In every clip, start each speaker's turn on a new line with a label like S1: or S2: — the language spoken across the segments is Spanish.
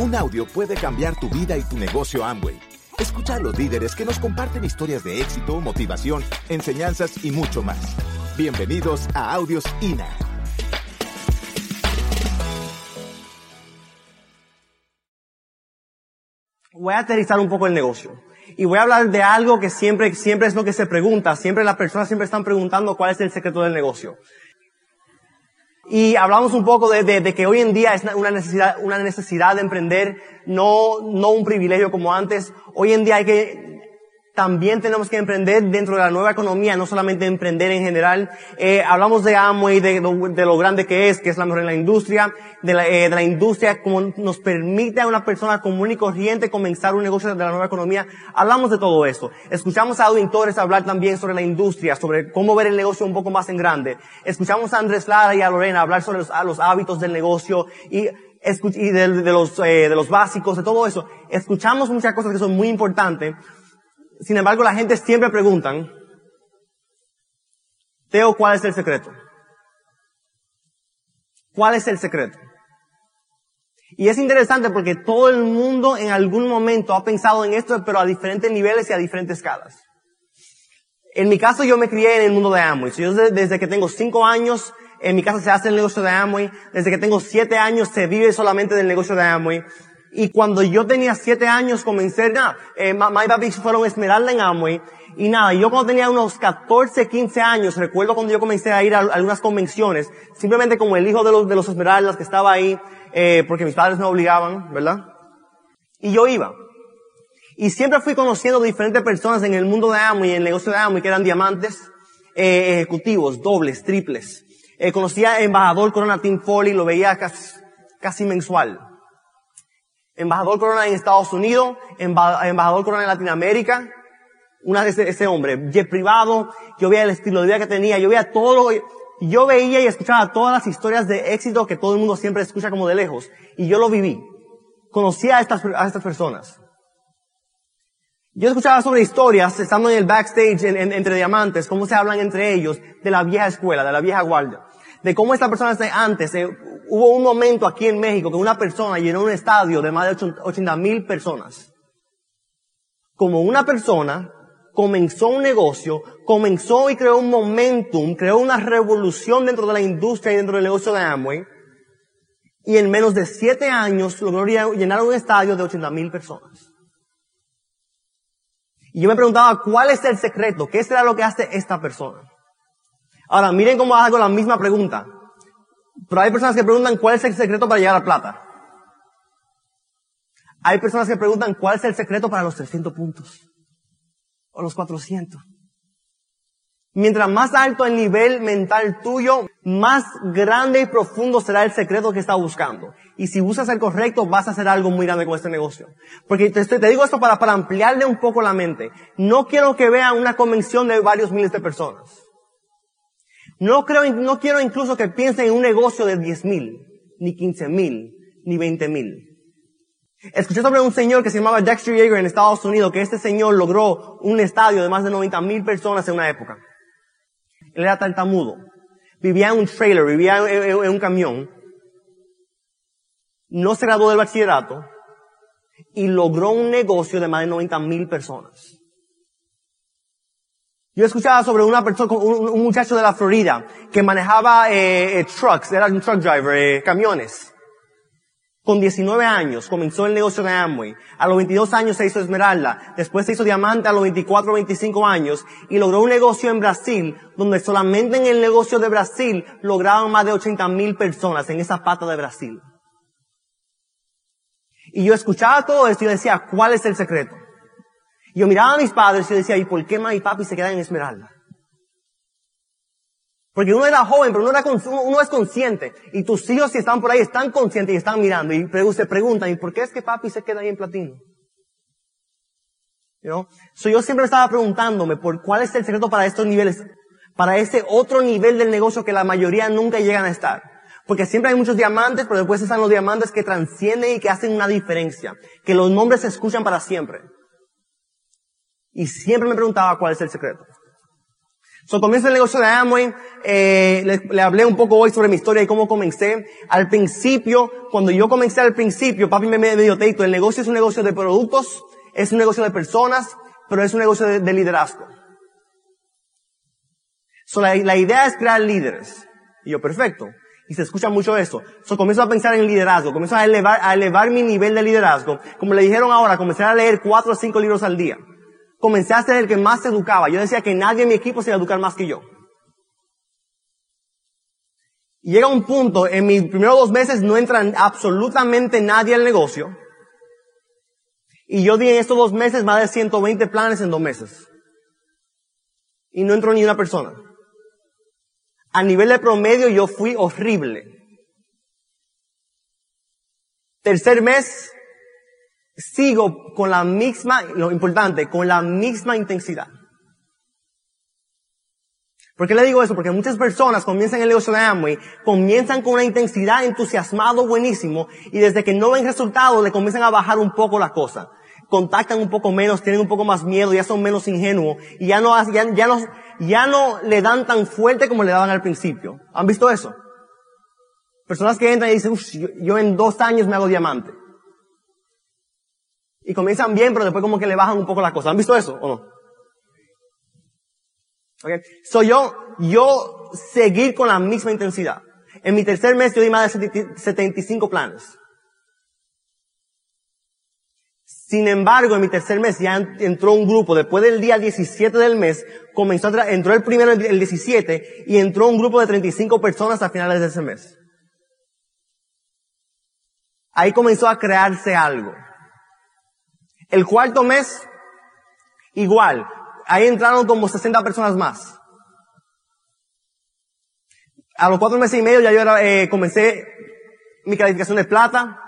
S1: Un audio puede cambiar tu vida y tu negocio Amway. Escucha a los líderes que nos comparten historias de éxito, motivación, enseñanzas y mucho más. Bienvenidos a Audios INA.
S2: Voy a aterrizar un poco el negocio. Y voy a hablar de algo que siempre, siempre es lo que se pregunta. Siempre las personas siempre están preguntando cuál es el secreto del negocio. Y hablamos un poco de, de, que hoy en día es una necesidad, una necesidad de emprender, no, no un privilegio como antes. Hoy en día hay que también tenemos que emprender dentro de la nueva economía, no solamente emprender en general. Eh, hablamos de Amway, de, de, lo grande que es, que es la mejor en la industria, de la, eh, de la industria, como nos permite a una persona común y corriente comenzar un negocio de la nueva economía. Hablamos de todo esto. Escuchamos a auditores hablar también sobre la industria, sobre cómo ver el negocio un poco más en grande. Escuchamos a Andrés Lara y a Lorena hablar sobre los, los hábitos del negocio y y de, de los, eh, de los básicos, de todo eso. Escuchamos muchas cosas que son muy importantes, sin embargo, la gente siempre preguntan, Teo, ¿cuál es el secreto? ¿Cuál es el secreto? Y es interesante porque todo el mundo en algún momento ha pensado en esto, pero a diferentes niveles y a diferentes escalas. En mi caso, yo me crié en el mundo de Amway. Yo desde que tengo cinco años, en mi casa se hace el negocio de Amway. Desde que tengo siete años se vive solamente del negocio de Amway. Y cuando yo tenía siete años comencé, nada, eh, mamá y fueron Esmeralda en Amway. Y nada, yo cuando tenía unos 14, 15 años, recuerdo cuando yo comencé a ir a, algunas convenciones, simplemente como el hijo de los, de los Esmeraldas que estaba ahí, eh, porque mis padres me obligaban, ¿verdad? Y yo iba. Y siempre fui conociendo diferentes personas en el mundo de Amway, en el negocio de Amway, que eran diamantes, eh, ejecutivos, dobles, triples. Eh, conocía a embajador Corona Team Foley, lo veía casi, casi mensual embajador corona en Estados Unidos, embajador corona en Latinoamérica, una de ese, hombre, jet privado, yo veía el estilo de vida que tenía, yo veía todo yo veía y escuchaba todas las historias de éxito que todo el mundo siempre escucha como de lejos, y yo lo viví. Conocía a estas, a estas personas. Yo escuchaba sobre historias, estando en el backstage entre diamantes, cómo se hablan entre ellos, de la vieja escuela, de la vieja guardia de cómo esta persona antes, eh, hubo un momento aquí en México que una persona llenó un estadio de más de 80 mil personas. Como una persona comenzó un negocio, comenzó y creó un momentum, creó una revolución dentro de la industria y dentro del negocio de Amway, y en menos de siete años logró llenar un estadio de 80 mil personas. Y yo me preguntaba, ¿cuál es el secreto? ¿Qué será lo que hace esta persona? Ahora, miren cómo hago la misma pregunta. Pero hay personas que preguntan cuál es el secreto para llegar a plata. Hay personas que preguntan cuál es el secreto para los 300 puntos. O los 400. Mientras más alto el nivel mental tuyo, más grande y profundo será el secreto que estás buscando. Y si buscas el correcto, vas a hacer algo muy grande con este negocio. Porque te, te digo esto para, para ampliarle un poco la mente. No quiero que vean una convención de varios miles de personas. No creo, no quiero incluso que piensen en un negocio de 10 mil, ni 15 mil, ni 20 mil. Escuché sobre un señor que se llamaba Dexter Yeager en Estados Unidos, que este señor logró un estadio de más de 90 mil personas en una época. Él era tartamudo. Vivía en un trailer, vivía en, un camión. No se graduó del bachillerato y logró un negocio de más de 90 mil personas. Yo escuchaba sobre una persona, un, muchacho de la Florida que manejaba eh, eh, trucks, era un truck driver, eh, camiones. Con 19 años comenzó el negocio de Amway. A los 22 años se hizo Esmeralda. Después se hizo Diamante a los 24 o 25 años. Y logró un negocio en Brasil, donde solamente en el negocio de Brasil lograban más de 80 mil personas en esa pata de Brasil. Y yo escuchaba todo esto y decía, ¿cuál es el secreto? Yo miraba a mis padres y decía, ¿y por qué mamá papi se quedan en Esmeralda? Porque uno era joven, pero uno, era, uno es consciente. Y tus hijos si están por ahí están conscientes y están mirando. Y se preguntan, ¿y por qué es que papi se queda ahí en platino? ¿No? So, yo siempre estaba preguntándome por cuál es el secreto para estos niveles, para ese otro nivel del negocio que la mayoría nunca llegan a estar. Porque siempre hay muchos diamantes, pero después están los diamantes que transcienden y que hacen una diferencia. Que los nombres se escuchan para siempre. Y siempre me preguntaba cuál es el secreto. So, comienzo el negocio de Amway, eh, le, hablé un poco hoy sobre mi historia y cómo comencé. Al principio, cuando yo comencé al principio, papi me, me teito, el negocio es un negocio de productos, es un negocio de personas, pero es un negocio de, de liderazgo. So, la, la, idea es crear líderes. Y yo, perfecto. Y se escucha mucho eso. So, comienzo a pensar en liderazgo, comienzo a elevar, a elevar mi nivel de liderazgo. Como le dijeron ahora, comencé a leer cuatro o cinco libros al día comencé a ser el que más se educaba. Yo decía que nadie en mi equipo se iba a educar más que yo. Llega un punto, en mis primeros dos meses no entra absolutamente nadie al negocio. Y yo di en estos dos meses más de 120 planes en dos meses. Y no entró ni una persona. A nivel de promedio yo fui horrible. Tercer mes, sigo con la misma, lo importante, con la misma intensidad. ¿Por qué le digo eso? Porque muchas personas comienzan el negocio de Amway, comienzan con una intensidad, entusiasmado, buenísimo, y desde que no ven resultados le comienzan a bajar un poco la cosa. Contactan un poco menos, tienen un poco más miedo, ya son menos ingenuos, y ya no, ya, ya no, ya no le dan tan fuerte como le daban al principio. ¿Han visto eso? Personas que entran y dicen, yo, yo en dos años me hago diamante y comienzan bien, pero después como que le bajan un poco la cosa. ¿Han visto eso o no? Okay. Soy yo, yo seguir con la misma intensidad. En mi tercer mes yo di más de 75 planes. Sin embargo, en mi tercer mes ya entró un grupo, después del día 17 del mes, comenzó a entró el primero el 17 y entró un grupo de 35 personas a finales de ese mes. Ahí comenzó a crearse algo. El cuarto mes, igual. Ahí entraron como 60 personas más. A los cuatro meses y medio ya yo era, eh, comencé mi calificación de plata.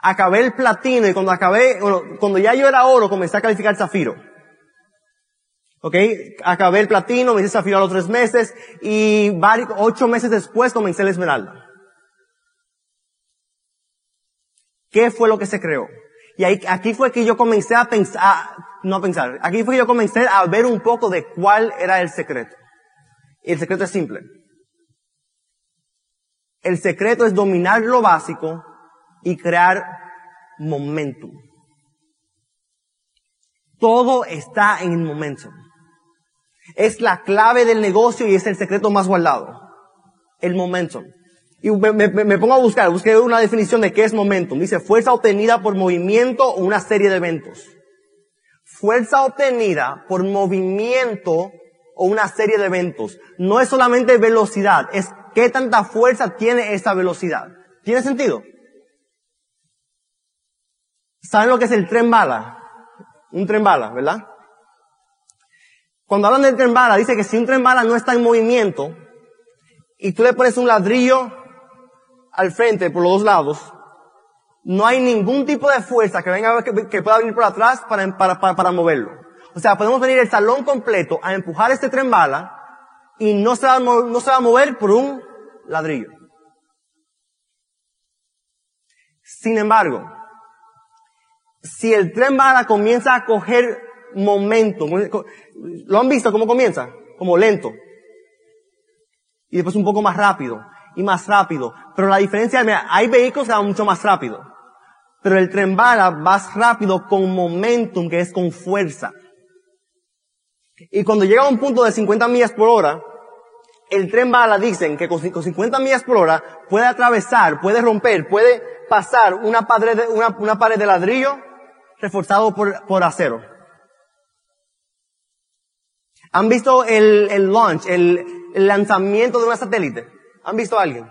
S2: Acabé el platino y cuando acabé, bueno, cuando ya yo era oro, comencé a calificar zafiro. ¿Ok? Acabé el platino, me hice zafiro a los tres meses y varios, ocho meses después comencé el esmeralda. ¿Qué fue lo que se creó? Y ahí, aquí fue que yo comencé a pensar, no a pensar, aquí fue que yo comencé a ver un poco de cuál era el secreto. Y el secreto es simple. El secreto es dominar lo básico y crear momentum. Todo está en el momentum. Es la clave del negocio y es el secreto más guardado. El momentum. Y me, pongo a buscar, busqué una definición de qué es momentum. Dice fuerza obtenida por movimiento o una serie de eventos. Fuerza obtenida por movimiento o una serie de eventos. No es solamente velocidad, es qué tanta fuerza tiene esa velocidad. ¿Tiene sentido? ¿Saben lo que es el tren bala? Un tren bala, ¿verdad? Cuando hablan del tren bala, dice que si un tren bala no está en movimiento, y tú le pones un ladrillo al frente por los dos lados, no hay ningún tipo de fuerza que venga que, pueda venir por atrás para, para, para, moverlo. O sea, podemos venir el salón completo a empujar este tren bala y no se va, no se va a mover por un ladrillo. Sin embargo, si el tren bala comienza a coger momento, ¿lo han visto cómo comienza? Como lento. Y después un poco más rápido y más rápido. Pero la diferencia, mira, hay vehículos que van mucho más rápido. Pero el tren bala va rápido con momentum, que es con fuerza. Y cuando llega a un punto de 50 millas por hora, el tren bala dicen que con 50 millas por hora puede atravesar, puede romper, puede pasar una pared de, una, pared de ladrillo reforzado por, por acero. ¿Han visto el, el launch, el, el lanzamiento de un satélite? ¿Han visto a alguien?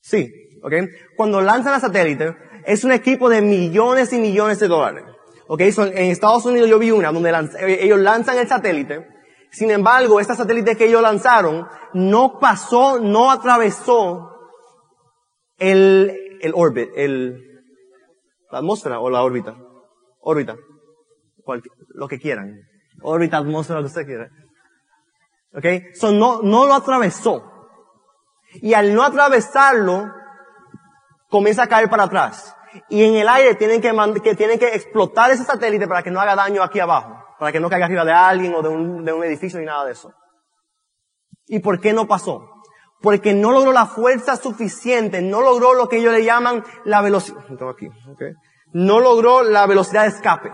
S2: Sí, ¿ok? Cuando lanzan a satélite, es un equipo de millones y millones de dólares. ¿Ok? en Estados Unidos yo vi una donde eh, ellos lanzan el satélite. Sin embargo, este satélite que ellos lanzaron no pasó, no atravesó el, el orbit, el, la atmósfera o la órbita. Órbita. lo que quieran. Órbita, atmósfera, lo que usted quiera. ¿Ok? So no, no lo atravesó. Y al no atravesarlo, comienza a caer para atrás. Y en el aire tienen que, que, tienen que explotar ese satélite para que no haga daño aquí abajo. para que no caiga arriba de alguien o de un, de un edificio ni nada de eso. ¿Y por qué no pasó? Porque no logró la fuerza suficiente, no logró lo que ellos le llaman la velocidad, aquí, okay. no logró la velocidad de escape.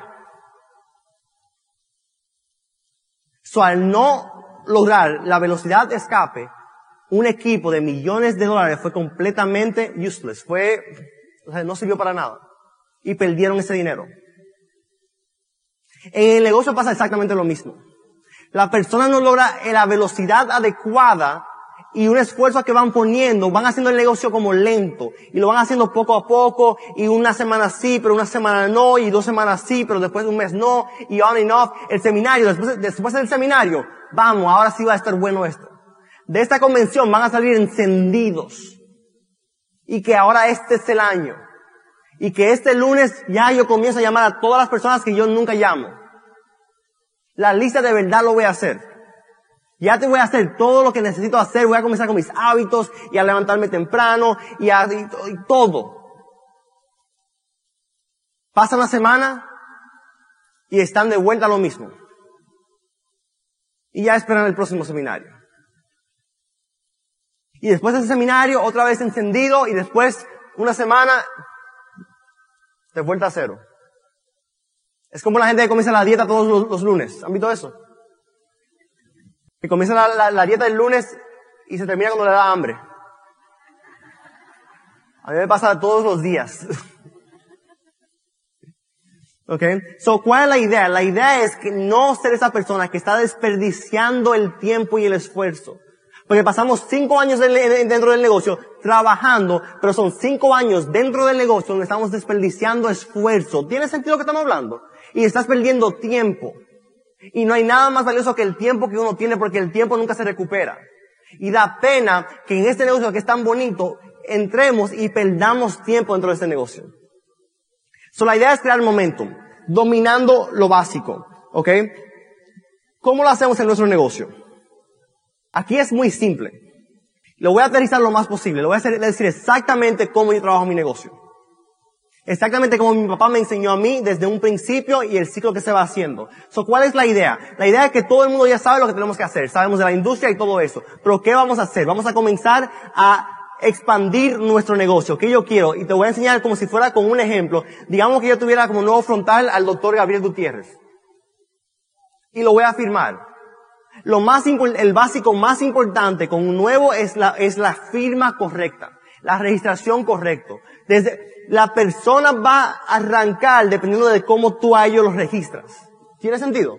S2: So, al no lograr la velocidad de escape, un equipo de millones de dólares fue completamente useless, fue, o sea, no sirvió para nada. Y perdieron ese dinero. En el negocio pasa exactamente lo mismo. La persona no logra la velocidad adecuada y un esfuerzo que van poniendo, van haciendo el negocio como lento y lo van haciendo poco a poco y una semana sí, pero una semana no y dos semanas sí, pero después de un mes no y on and off. El seminario, después, después del seminario, vamos, ahora sí va a estar bueno esto. De esta convención van a salir encendidos y que ahora este es el año y que este lunes ya yo comienzo a llamar a todas las personas que yo nunca llamo. La lista de verdad lo voy a hacer. Ya te voy a hacer todo lo que necesito hacer, voy a comenzar con mis hábitos y a levantarme temprano y a todo. Pasa una semana y están de vuelta lo mismo. Y ya esperan el próximo seminario. Y después de ese seminario, otra vez encendido y después una semana de vuelta a cero. Es como la gente que comienza la dieta todos los, lunes. ¿Han visto eso? Que comienza la, dieta el lunes y se termina cuando le da hambre. A mí me pasa todos los días. ¿Ok? So, ¿cuál es la idea? La idea es que no ser esa persona que está desperdiciando el tiempo y el esfuerzo. Porque pasamos cinco años dentro del negocio trabajando, pero son cinco años dentro del negocio donde estamos desperdiciando esfuerzo. ¿Tiene sentido lo que estamos hablando? Y estás perdiendo tiempo. Y no hay nada más valioso que el tiempo que uno tiene porque el tiempo nunca se recupera. Y da pena que en este negocio que es tan bonito, entremos y perdamos tiempo dentro de este negocio. So, la idea es crear momentum, dominando lo básico, ¿ok? ¿Cómo lo hacemos en nuestro negocio? Aquí es muy simple. Lo voy a aterrizar lo más posible. Lo voy a decir exactamente cómo yo trabajo mi negocio. Exactamente como mi papá me enseñó a mí desde un principio y el ciclo que se va haciendo. So, ¿Cuál es la idea? La idea es que todo el mundo ya sabe lo que tenemos que hacer. Sabemos de la industria y todo eso. Pero ¿qué vamos a hacer? Vamos a comenzar a expandir nuestro negocio. ¿Qué yo quiero? Y te voy a enseñar como si fuera con un ejemplo. Digamos que yo tuviera como nuevo frontal al doctor Gabriel Gutiérrez. Y lo voy a firmar. Lo más, el básico más importante con un nuevo es la, es la firma correcta. La registración correcta. Desde, la persona va a arrancar dependiendo de cómo tú a ellos los registras. ¿Tiene sentido?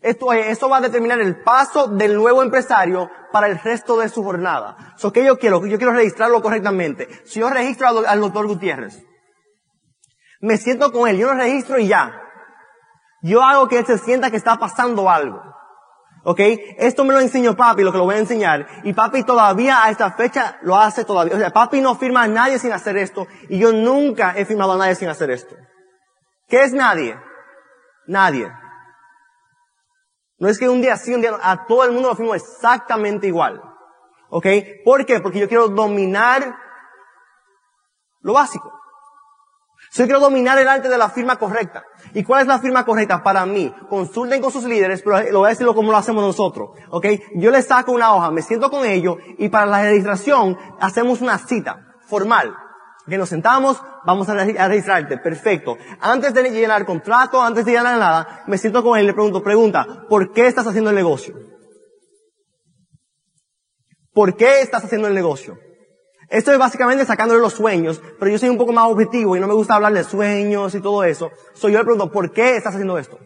S2: Esto, eso va a determinar el paso del nuevo empresario para el resto de su jornada. So, ¿qué yo quiero? Yo quiero registrarlo correctamente. Si yo registro al, al doctor Gutiérrez, me siento con él, yo lo registro y ya. Yo hago que él se sienta que está pasando algo. ¿Ok? Esto me lo enseñó papi, lo que lo voy a enseñar. Y papi todavía a esta fecha lo hace todavía. O sea, papi no firma a nadie sin hacer esto. Y yo nunca he firmado a nadie sin hacer esto. ¿Qué es nadie? Nadie. No es que un día sí, un día no. A todo el mundo lo firmo exactamente igual. ¿Ok? ¿Por qué? Porque yo quiero dominar lo básico. Si yo quiero dominar el arte de la firma correcta. ¿Y cuál es la firma correcta? Para mí, consulten con sus líderes, pero lo voy a decirlo como lo hacemos nosotros. ¿Ok? Yo les saco una hoja, me siento con ellos y para la registración hacemos una cita formal. Que nos sentamos, vamos a, registrarte. Perfecto. Antes de llenar contrato, antes de llenar nada, me siento con él y le pregunto, pregunta, ¿por qué estás haciendo el negocio? ¿Por qué estás haciendo el negocio? Esto es básicamente sacándole los sueños, pero yo soy un poco más objetivo y no me gusta hablar de sueños y todo eso. Soy yo le pregunto, ¿por qué estás haciendo esto?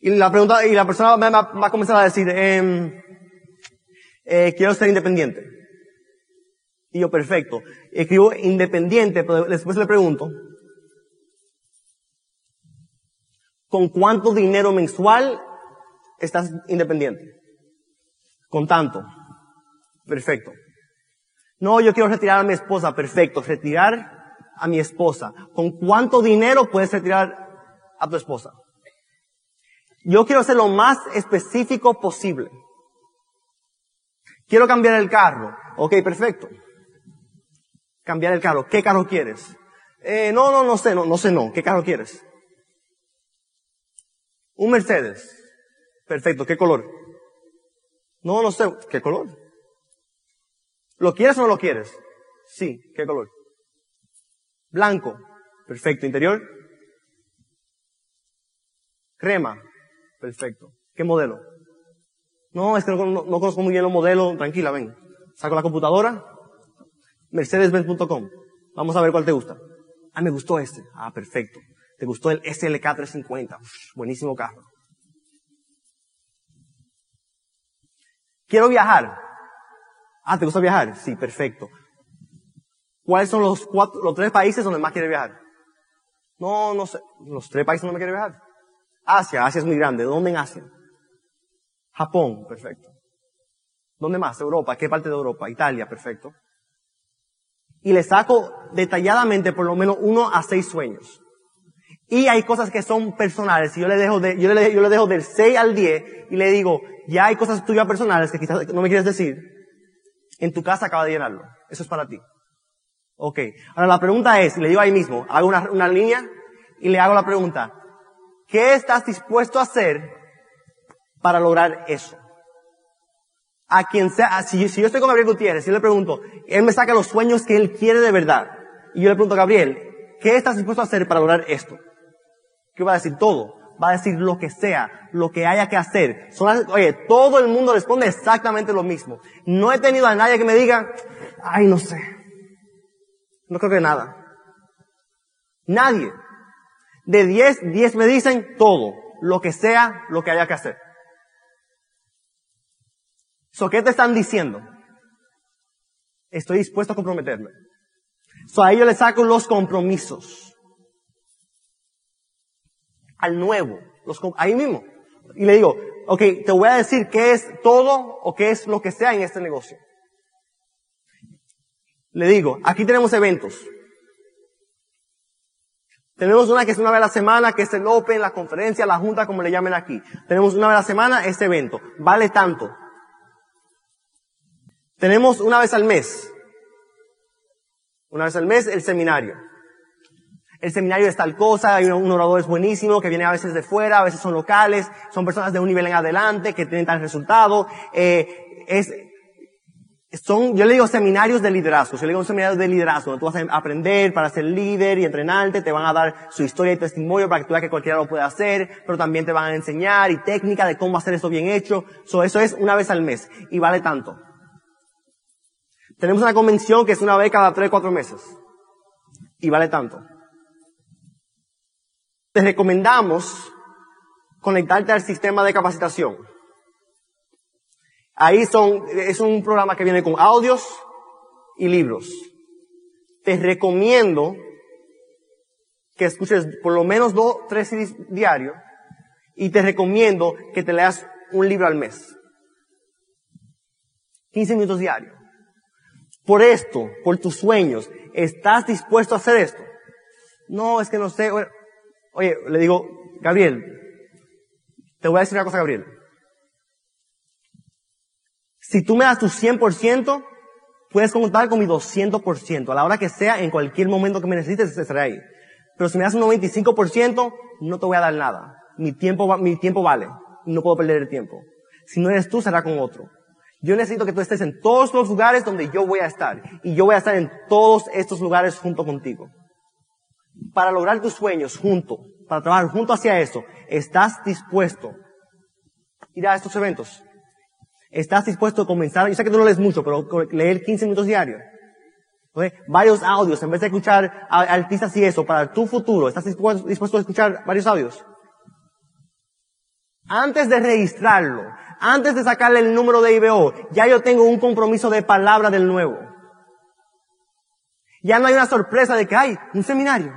S2: Y la pregunta, y la persona va, a comenzar a decir, em, eh, quiero ser independiente. Y yo, perfecto. Escribo independiente, pero después le pregunto, ¿con cuánto dinero mensual estás independiente? Con tanto. Perfecto. No, yo quiero retirar a mi esposa. Perfecto. Retirar a mi esposa. ¿Con cuánto dinero puedes retirar a tu esposa? Yo quiero ser lo más específico posible. Quiero cambiar el carro. Ok, perfecto. Cambiar el carro. ¿Qué carro quieres? Eh, no, no, no sé, no, no sé, no. ¿Qué carro quieres? Un Mercedes. Perfecto. ¿Qué color? No, no sé. ¿Qué color? ¿Lo quieres o no lo quieres? Sí. ¿Qué color? Blanco. Perfecto. ¿Interior? Crema. Perfecto. ¿Qué modelo? No, es que no, no conozco muy bien los modelos. Tranquila, ven. Saco la computadora. Mercedes-Benz.com. Vamos a ver cuál te gusta. Ah, me gustó este. Ah, perfecto. Te gustó el SLK 350. buenísimo carro. Quiero viajar. Ah, ¿te gusta viajar? Sí, perfecto. ¿Cuáles son los cuatro, los tres países donde más quieres viajar? No, no sé. Los tres países donde más quieres viajar. Asia, Asia es muy grande. ¿Dónde en Asia? Japón, perfecto. ¿Dónde más? Europa. ¿Qué parte de Europa? Italia, perfecto. Y le saco detalladamente por lo menos uno a seis sueños. Y hay cosas que son personales. Y yo le dejo de, yo le, yo le dejo del 6 al 10 y le digo, ya hay cosas tuyas personales que quizás no me quieres decir. En tu casa acaba de llenarlo. Eso es para ti. Ok. Ahora la pregunta es, le digo ahí mismo, hago una, una línea y le hago la pregunta, ¿qué estás dispuesto a hacer para lograr eso? A quien sea, si, si yo estoy con Gabriel Gutiérrez y le pregunto, él me saca los sueños que él quiere de verdad. Y yo le pregunto a Gabriel, ¿qué estás dispuesto a hacer para lograr esto? ¿Qué va a decir? Todo. Va a decir lo que sea, lo que haya que hacer. oye, todo el mundo responde exactamente lo mismo. No he tenido a nadie que me diga, ay, no sé. No creo que nada. Nadie. De 10, 10 me dicen todo. Lo que sea, lo que haya que hacer. So, ¿qué te están diciendo? Estoy dispuesto a comprometerme. So, a ellos le saco los compromisos al nuevo, los, ahí mismo. Y le digo, ok, te voy a decir qué es todo o qué es lo que sea en este negocio. Le digo, aquí tenemos eventos. Tenemos una que es una vez a la semana, que es el Open, la conferencia, la junta, como le llamen aquí. Tenemos una vez a la semana este evento. Vale tanto. Tenemos una vez al mes. Una vez al mes el seminario el seminario es tal cosa, hay un orador es buenísimo, que viene a veces de fuera, a veces son locales, son personas de un nivel en adelante, que tienen tal resultado, eh, es, son, yo le digo seminarios de liderazgo, yo le digo seminarios de liderazgo, donde tú vas a aprender para ser líder y entrenarte, te van a dar su historia y testimonio para que tú veas que cualquiera lo puede hacer, pero también te van a enseñar y técnica de cómo hacer eso bien hecho, so, eso es una vez al mes, y vale tanto. Tenemos una convención que es una vez cada tres, cuatro meses, y vale tanto te recomendamos conectarte al sistema de capacitación. Ahí son, es un programa que viene con audios y libros. Te recomiendo que escuches por lo menos dos, tres diarios y te recomiendo que te leas un libro al mes. 15 minutos diarios. Por esto, por tus sueños, ¿estás dispuesto a hacer esto? No, es que no sé. Oye, le digo, Gabriel, te voy a decir una cosa, Gabriel. Si tú me das tu 100%, puedes contar con mi 200%. A la hora que sea, en cualquier momento que me necesites, estaré ahí. Pero si me das un 95%, no te voy a dar nada. Mi tiempo, mi tiempo vale. No puedo perder el tiempo. Si no eres tú, será con otro. Yo necesito que tú estés en todos los lugares donde yo voy a estar. Y yo voy a estar en todos estos lugares junto contigo para lograr tus sueños junto, para trabajar junto hacia eso, ¿estás dispuesto a ir a estos eventos? ¿Estás dispuesto a comenzar? Yo sé que tú no lees mucho, pero leer 15 minutos diarios. Varios audios, en vez de escuchar a artistas y eso, para tu futuro, ¿estás dispuesto a escuchar varios audios? Antes de registrarlo, antes de sacarle el número de IBO, ya yo tengo un compromiso de palabra del nuevo. Ya no hay una sorpresa de que hay un seminario.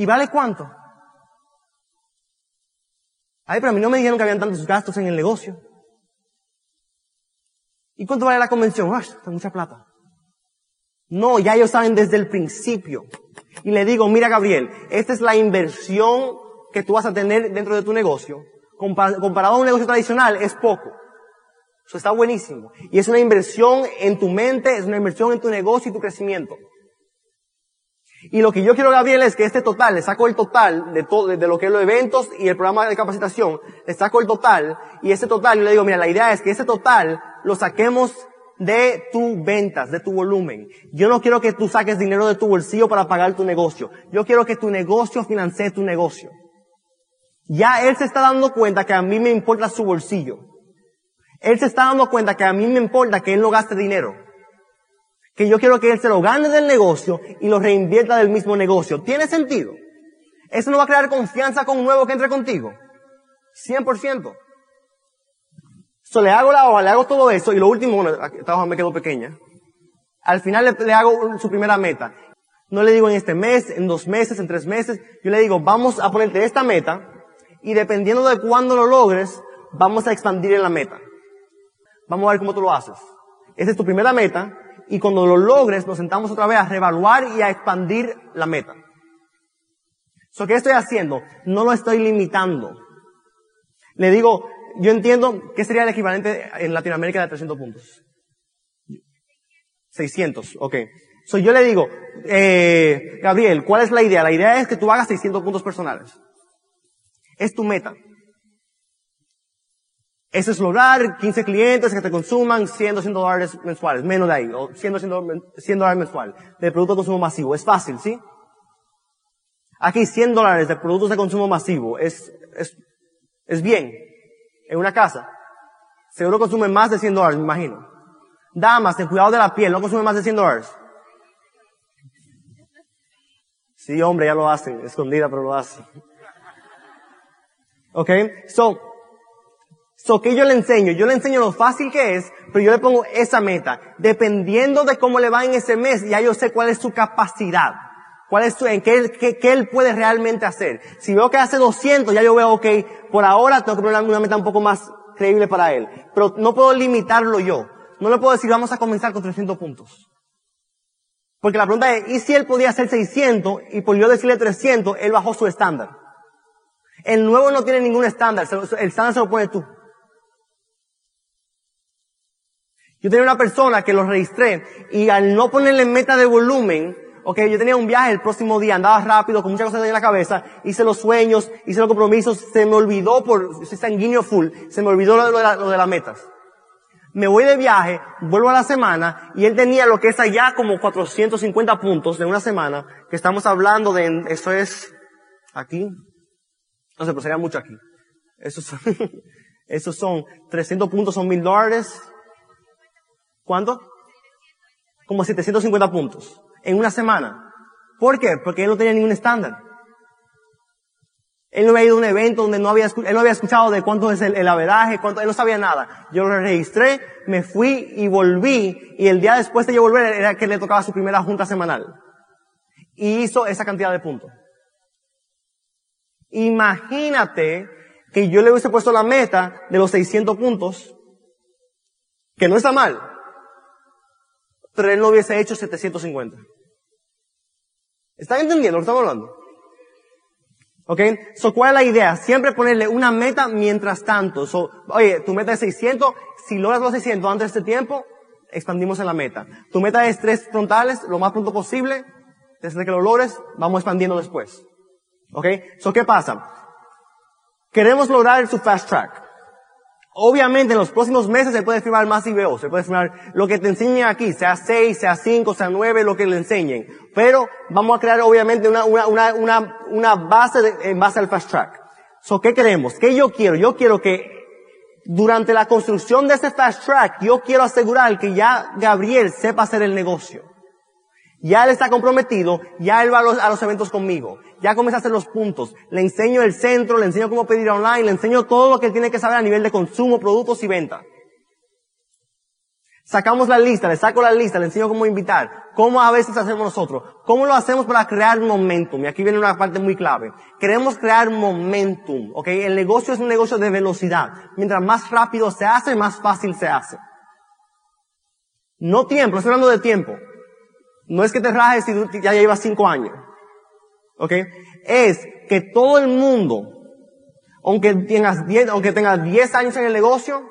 S2: ¿Y vale cuánto? Ay, pero a mí no me dijeron que habían tantos gastos en el negocio. ¿Y cuánto vale la convención? ¡Ay, está mucha plata! No, ya ellos saben desde el principio. Y le digo, mira Gabriel, esta es la inversión que tú vas a tener dentro de tu negocio. Comparado a un negocio tradicional, es poco. Eso está buenísimo. Y es una inversión en tu mente, es una inversión en tu negocio y tu crecimiento. Y lo que yo quiero, Gabriel, es que este total, le saco el total de todo, de lo que es los eventos y el programa de capacitación, le saco el total, y ese total, yo le digo, mira, la idea es que ese total lo saquemos de tus ventas, de tu volumen. Yo no quiero que tú saques dinero de tu bolsillo para pagar tu negocio. Yo quiero que tu negocio financie tu negocio. Ya él se está dando cuenta que a mí me importa su bolsillo. Él se está dando cuenta que a mí me importa que él no gaste dinero. Que yo quiero que él se lo gane del negocio y lo reinvierta del mismo negocio. ¿Tiene sentido? Eso no va a crear confianza con un nuevo que entre contigo. 100%. So, le hago la hoja, le hago todo eso, y lo último, bueno, esta hoja me quedó pequeña. Al final le, le hago su primera meta. No le digo en este mes, en dos meses, en tres meses. Yo le digo, vamos a ponerte esta meta, y dependiendo de cuándo lo logres, vamos a expandir en la meta. Vamos a ver cómo tú lo haces. Esa es tu primera meta, y cuando lo logres, nos sentamos otra vez a reevaluar y a expandir la meta. So, ¿qué estoy haciendo? No lo estoy limitando. Le digo, yo entiendo que sería el equivalente en Latinoamérica de 300 puntos. 600, ok. So yo le digo, eh, Gabriel, ¿cuál es la idea? La idea es que tú hagas 600 puntos personales. Es tu meta. Eso es lograr 15 clientes que te consuman 100, 200 dólares mensuales, menos de ahí, o 100, 100 dólares mensuales de producto de consumo masivo. Es fácil, ¿sí? Aquí 100 dólares de productos de consumo masivo es, es, es bien en una casa, seguro consume más de 100 dólares, me imagino. Damas, en cuidado de la piel, no consume más de 100 dólares. Sí, hombre, ya lo hacen, escondida, pero lo hacen. ¿Ok? So, so, ¿qué yo le enseño? Yo le enseño lo fácil que es, pero yo le pongo esa meta. Dependiendo de cómo le va en ese mes, ya yo sé cuál es su capacidad. ¿Cuál es su, en qué, qué, qué, él puede realmente hacer? Si veo que hace 200, ya yo veo, ok, por ahora tengo que poner una meta un poco más creíble para él. Pero no puedo limitarlo yo. No le puedo decir, vamos a comenzar con 300 puntos. Porque la pregunta es, ¿y si él podía hacer 600 y por yo decirle 300, él bajó su estándar? El nuevo no tiene ningún estándar, el estándar se lo pone tú. Yo tenía una persona que lo registré y al no ponerle meta de volumen, Ok, yo tenía un viaje el próximo día, andaba rápido, con muchas cosas en la cabeza, hice los sueños, hice los compromisos, se me olvidó por, soy sanguíneo full, se me olvidó lo de, las metas. Me voy de viaje, vuelvo a la semana, y él tenía lo que es allá como 450 puntos de una semana, que estamos hablando de, eso es, aquí, no sé, pero mucho aquí. Esos son, esos son 300 puntos, son mil dólares. ¿Cuánto? Como 750 puntos en una semana. ¿Por qué? Porque él no tenía ningún estándar. Él no había ido a un evento donde no había, él no había escuchado de cuánto es el, el averaje, cuánto, él no sabía nada. Yo lo registré, me fui y volví, y el día después de yo volver era que le tocaba su primera junta semanal. Y hizo esa cantidad de puntos. Imagínate que yo le hubiese puesto la meta de los 600 puntos, que no está mal, pero él no hubiese hecho 750. ¿Están entendiendo lo que estamos hablando? ¿Ok? So, ¿cuál es la idea? Siempre ponerle una meta mientras tanto. So, oye, tu meta es 600. Si logras los 600 antes de este tiempo, expandimos en la meta. Tu meta es tres frontales, lo más pronto posible. Desde que lo logres, vamos expandiendo después. ¿Ok? So, ¿qué pasa? Queremos lograr su fast track. Obviamente en los próximos meses se puede firmar más IBO, se puede firmar lo que te enseñen aquí, sea 6, sea 5, sea 9, lo que le enseñen. Pero vamos a crear obviamente una, una, una, una, base de, en base al fast track. So, ¿qué queremos? ¿Qué yo quiero? Yo quiero que durante la construcción de ese fast track, yo quiero asegurar que ya Gabriel sepa hacer el negocio. Ya él está comprometido, ya él va a los, eventos conmigo ya comienza a hacer los puntos. Le enseño el centro, le enseño cómo pedir online, le enseño todo lo que tiene que saber a nivel de consumo, productos y venta. Sacamos la lista, le saco la lista, le enseño cómo invitar, cómo a veces hacemos nosotros, cómo lo hacemos para crear momentum. Y aquí viene una parte muy clave. Queremos crear momentum, ¿ok? El negocio es un negocio de velocidad. Mientras más rápido se hace, más fácil se hace. No tiempo, estoy hablando de tiempo. No es que te rajes si ya llevas cinco años. ¿ok? Es que todo el mundo, aunque tengas 10, aunque tengas 10 años en el negocio,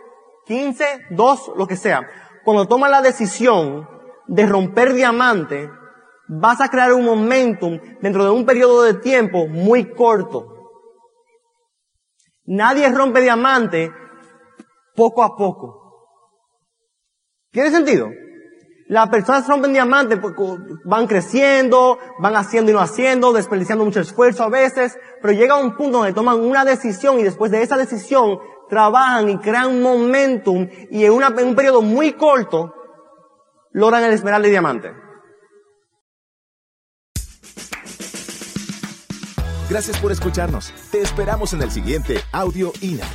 S2: 15, 2, lo que sea, cuando toma la decisión de romper diamante, vas a crear un momentum dentro de un periodo de tiempo muy corto. Nadie rompe diamante poco a poco. ¿Tiene sentido? Las personas rompen diamante, pues, van creciendo, van haciendo y no haciendo, desperdiciando mucho esfuerzo a veces, pero llega un punto donde toman una decisión y después de esa decisión trabajan y crean momentum y en, en un periodo muy corto logran el esmeralda y diamante.
S1: Gracias por escucharnos. Te esperamos en el siguiente Audio INA.